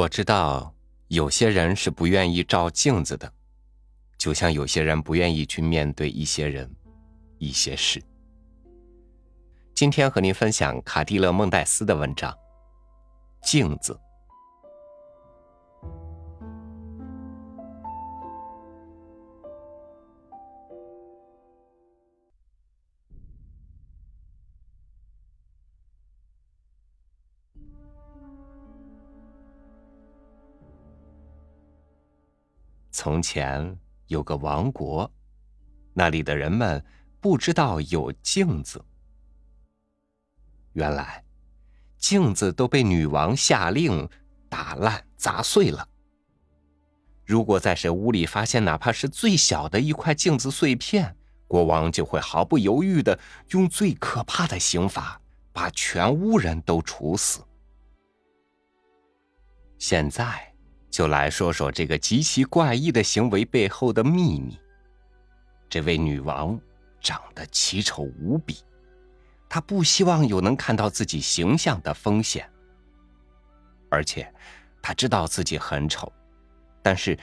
我知道有些人是不愿意照镜子的，就像有些人不愿意去面对一些人、一些事。今天和您分享卡蒂勒·孟戴斯的文章《镜子》。从前有个王国，那里的人们不知道有镜子。原来，镜子都被女王下令打烂、砸碎了。如果在谁屋里发现哪怕是最小的一块镜子碎片，国王就会毫不犹豫的用最可怕的刑罚把全屋人都处死。现在。就来说说这个极其怪异的行为背后的秘密。这位女王长得奇丑无比，她不希望有能看到自己形象的风险，而且她知道自己很丑，但是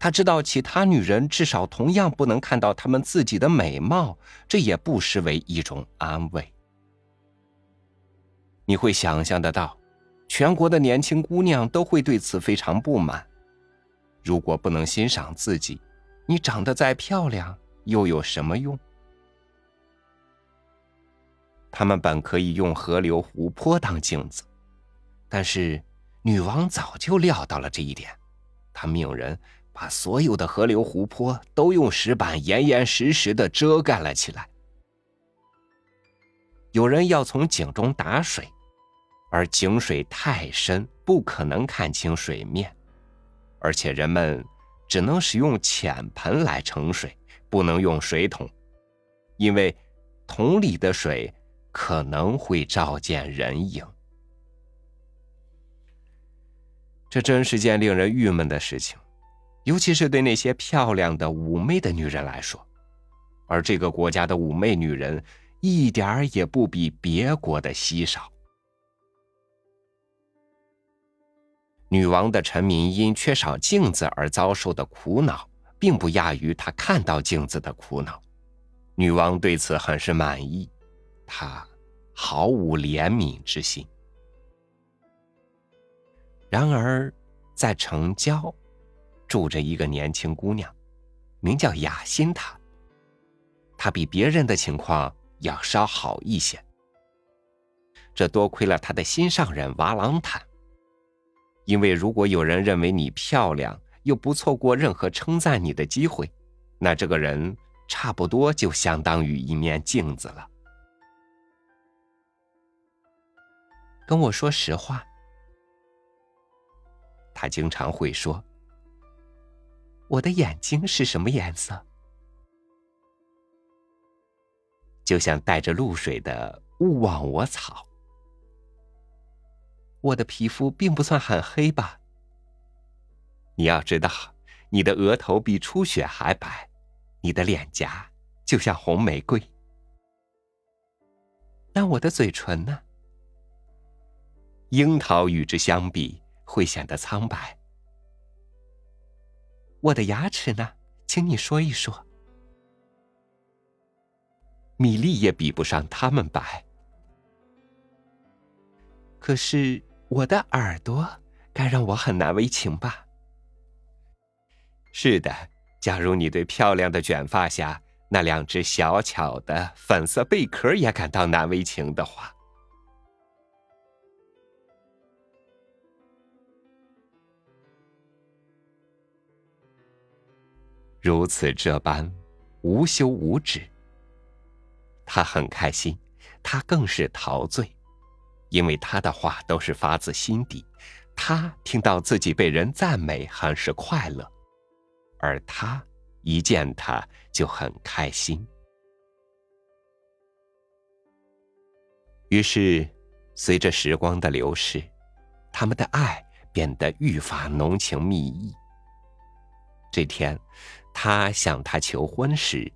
她知道其他女人至少同样不能看到她们自己的美貌，这也不失为一种安慰。你会想象得到。全国的年轻姑娘都会对此非常不满。如果不能欣赏自己，你长得再漂亮又有什么用？他们本可以用河流、湖泊当镜子，但是女王早就料到了这一点，她命人把所有的河流、湖泊都用石板严严实实的遮盖了起来。有人要从井中打水。而井水太深，不可能看清水面，而且人们只能使用浅盆来盛水，不能用水桶，因为桶里的水可能会照见人影。这真是件令人郁闷的事情，尤其是对那些漂亮的妩媚的女人来说，而这个国家的妩媚女人一点儿也不比别国的稀少。女王的臣民因缺少镜子而遭受的苦恼，并不亚于她看到镜子的苦恼。女王对此很是满意，她毫无怜悯之心。然而，在城郊，住着一个年轻姑娘，名叫雅辛塔。她比别人的情况要稍好一些，这多亏了她的心上人瓦朗坦。因为如果有人认为你漂亮，又不错过任何称赞你的机会，那这个人差不多就相当于一面镜子了。跟我说实话，他经常会说：“我的眼睛是什么颜色？就像带着露水的勿忘我草。”我的皮肤并不算很黑吧？你要知道，你的额头比初雪还白，你的脸颊就像红玫瑰。那我的嘴唇呢？樱桃与之相比会显得苍白。我的牙齿呢？请你说一说。米粒也比不上它们白。可是。我的耳朵该让我很难为情吧？是的，假如你对漂亮的卷发下那两只小巧的粉色贝壳也感到难为情的话，如此这般无休无止，他很开心，他更是陶醉。因为他的话都是发自心底，他听到自己被人赞美很是快乐，而他一见他就很开心。于是，随着时光的流逝，他们的爱变得愈发浓情蜜意。这天，他向她求婚时，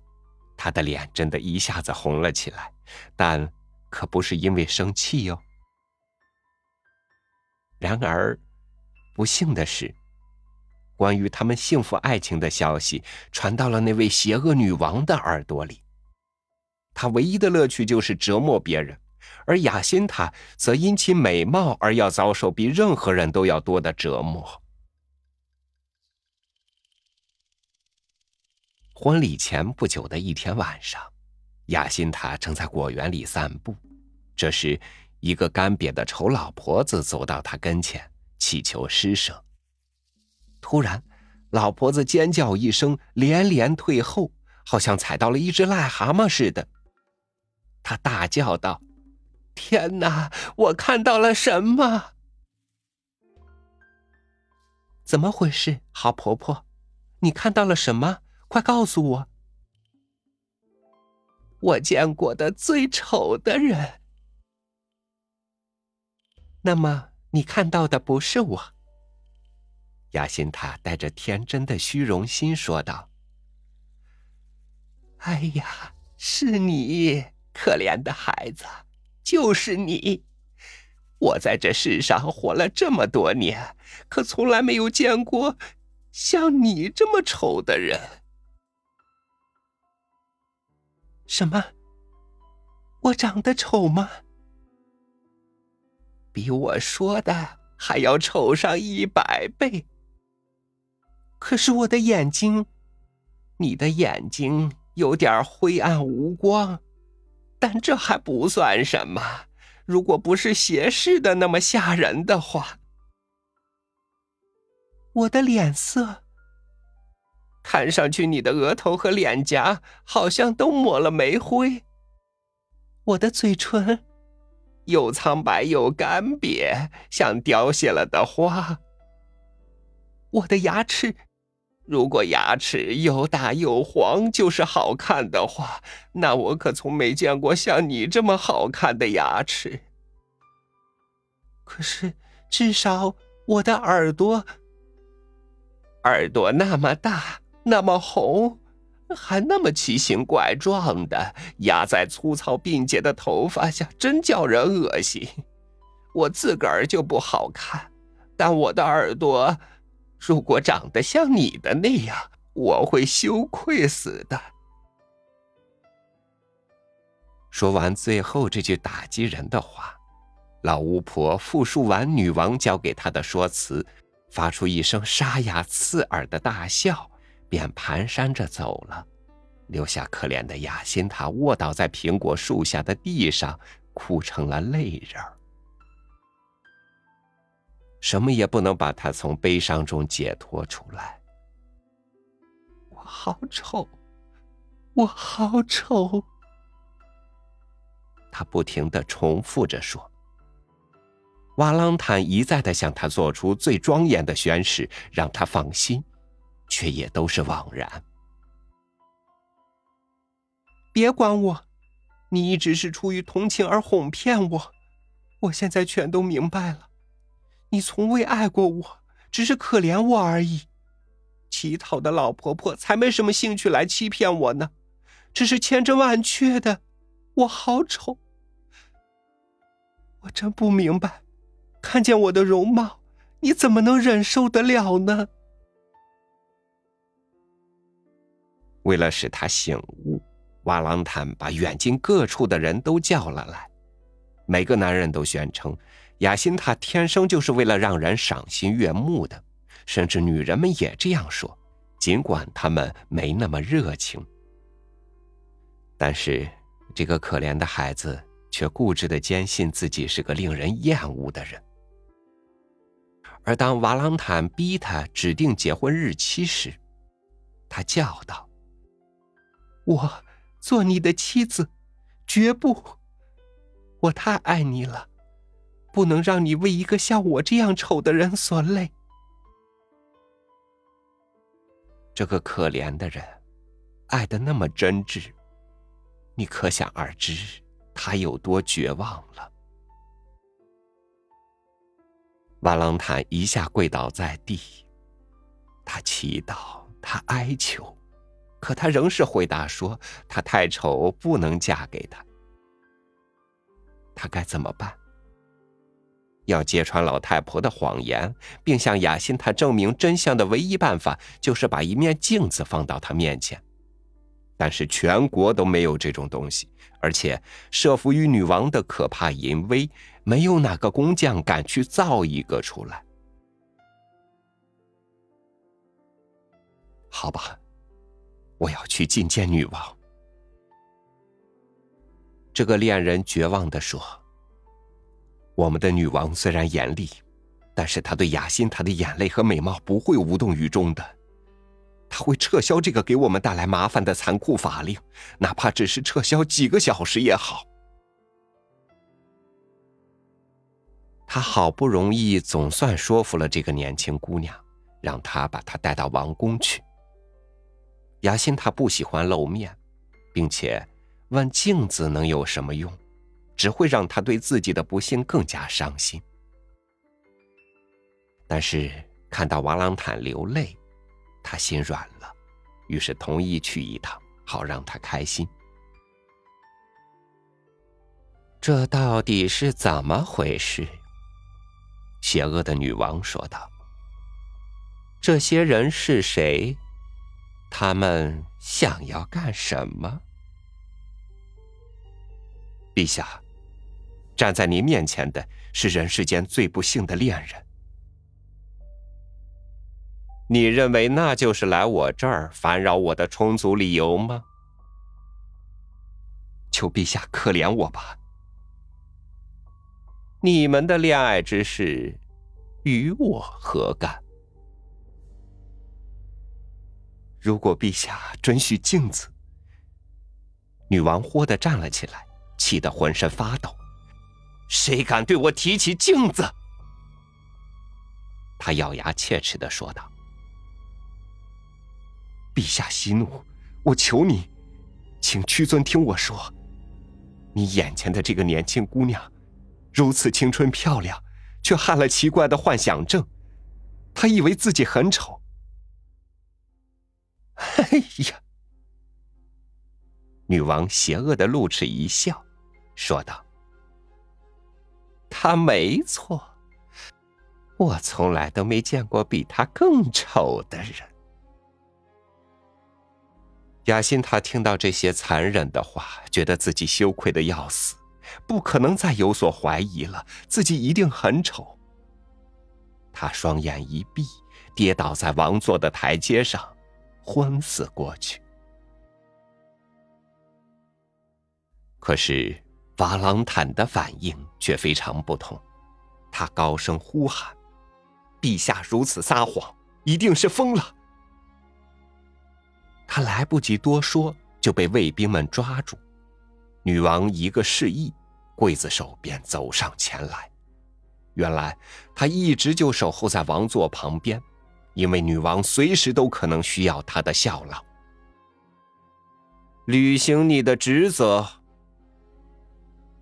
他的脸真的一下子红了起来，但可不是因为生气哟。然而，不幸的是，关于他们幸福爱情的消息传到了那位邪恶女王的耳朵里。她唯一的乐趣就是折磨别人，而雅辛塔则因其美貌而要遭受比任何人都要多的折磨。婚礼前不久的一天晚上，雅辛塔正在果园里散步，这时，一个干瘪的丑老婆子走到他跟前。祈求施舍。突然，老婆子尖叫一声，连连退后，好像踩到了一只癞蛤蟆似的。她大叫道：“天哪！我看到了什么？怎么回事？好婆婆，你看到了什么？快告诉我！我见过的最丑的人。那么。”你看到的不是我，雅辛塔带着天真的虚荣心说道：“哎呀，是你，可怜的孩子，就是你！我在这世上活了这么多年，可从来没有见过像你这么丑的人。什么？我长得丑吗？”比我说的还要丑上一百倍。可是我的眼睛，你的眼睛有点灰暗无光，但这还不算什么。如果不是斜视的那么吓人的话，我的脸色，看上去你的额头和脸颊好像都抹了煤灰。我的嘴唇。又苍白又干瘪，像凋谢了的花。我的牙齿，如果牙齿又大又黄就是好看的话，那我可从没见过像你这么好看的牙齿。可是，至少我的耳朵，耳朵那么大，那么红。还那么奇形怪状的压在粗糙并结的头发下，真叫人恶心。我自个儿就不好看，但我的耳朵如果长得像你的那样，我会羞愧死的。说完最后这句打击人的话，老巫婆复述完女王教给她的说辞，发出一声沙哑刺耳的大笑。便蹒跚着走了，留下可怜的雅辛塔卧倒在苹果树下的地上，哭成了泪人。什么也不能把他从悲伤中解脱出来。我好丑，我好丑。他不停的重复着说。瓦朗坦一再的向他做出最庄严的宣誓，让他放心。却也都是枉然。别管我，你一直是出于同情而哄骗我。我现在全都明白了，你从未爱过我，只是可怜我而已。乞讨的老婆婆才没什么兴趣来欺骗我呢。这是千真万确的，我好丑。我真不明白，看见我的容貌，你怎么能忍受得了呢？为了使他醒悟，瓦朗坦把远近各处的人都叫了来。每个男人都宣称，雅辛塔天生就是为了让人赏心悦目的，甚至女人们也这样说，尽管他们没那么热情。但是，这个可怜的孩子却固执的坚信自己是个令人厌恶的人。而当瓦朗坦逼他指定结婚日期时，他叫道。我做你的妻子，绝不！我太爱你了，不能让你为一个像我这样丑的人所累。这个可怜的人，爱的那么真挚，你可想而知他有多绝望了。瓦朗坦一下跪倒在地，他祈祷，他哀求。可他仍是回答说：“他太丑，不能嫁给他。他该怎么办？要揭穿老太婆的谎言，并向雅辛塔证明真相的唯一办法，就是把一面镜子放到他面前。但是全国都没有这种东西，而且慑服于女王的可怕淫威，没有哪个工匠敢去造一个出来。好吧，我要去觐见女王。这个恋人绝望的说。我们的女王虽然严厉，但是她对雅辛塔的眼泪和美貌不会无动于衷的。她会撤销这个给我们带来麻烦的残酷法令，哪怕只是撤销几个小时也好。他好不容易总算说服了这个年轻姑娘，让她把她带到王宫去。雅辛塔不喜欢露面，并且问镜子能有什么用。只会让他对自己的不幸更加伤心。但是看到瓦朗坦流泪，他心软了，于是同意去一趟，好让他开心。这到底是怎么回事？邪恶的女王说道：“这些人是谁？他们想要干什么？”陛下。站在您面前的是人世间最不幸的恋人，你认为那就是来我这儿烦扰我的充足理由吗？求陛下可怜我吧！你们的恋爱之事，与我何干？如果陛下准许镜子，女王豁地站了起来，气得浑身发抖。谁敢对我提起镜子？他咬牙切齿的说道：“陛下息怒，我求你，请屈尊听我说。你眼前的这个年轻姑娘，如此青春漂亮，却害了奇怪的幻想症。她以为自己很丑。哎呀！”女王邪恶的露齿一笑，说道。他没错，我从来都没见过比他更丑的人。雅辛塔听到这些残忍的话，觉得自己羞愧的要死，不可能再有所怀疑了，自己一定很丑。他双眼一闭，跌倒在王座的台阶上，昏死过去。可是。瓦朗坦的反应却非常不同，他高声呼喊：“陛下如此撒谎，一定是疯了！”他来不及多说，就被卫兵们抓住。女王一个示意，刽子手便走上前来。原来他一直就守候在王座旁边，因为女王随时都可能需要他的效劳。履行你的职责。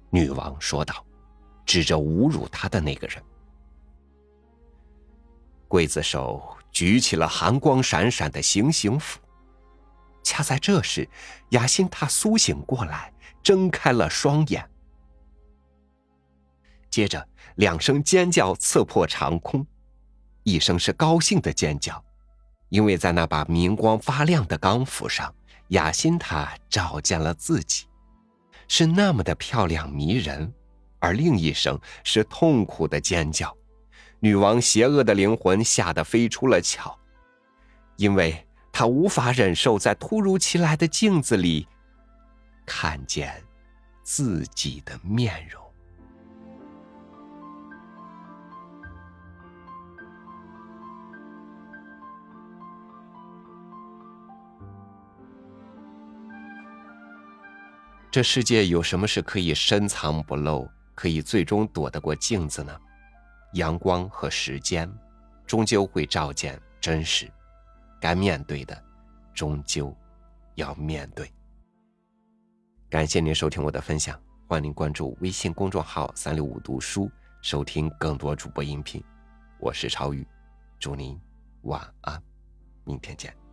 女王说道，指着侮辱她的那个人。刽子手举起了寒光闪闪的行刑斧。恰在这时，雅辛塔苏醒过来，睁开了双眼。接着，两声尖叫刺破长空，一声是高兴的尖叫，因为在那把明光发亮的钢斧上，雅辛塔照见了自己。是那么的漂亮迷人，而另一声是痛苦的尖叫。女王邪恶的灵魂吓得飞出了鞘，因为她无法忍受在突如其来的镜子里看见自己的面容。这世界有什么是可以深藏不露，可以最终躲得过镜子呢？阳光和时间，终究会照见真实。该面对的，终究要面对。感谢您收听我的分享，欢迎您关注微信公众号“三六五读书”，收听更多主播音频。我是超宇，祝您晚安，明天见。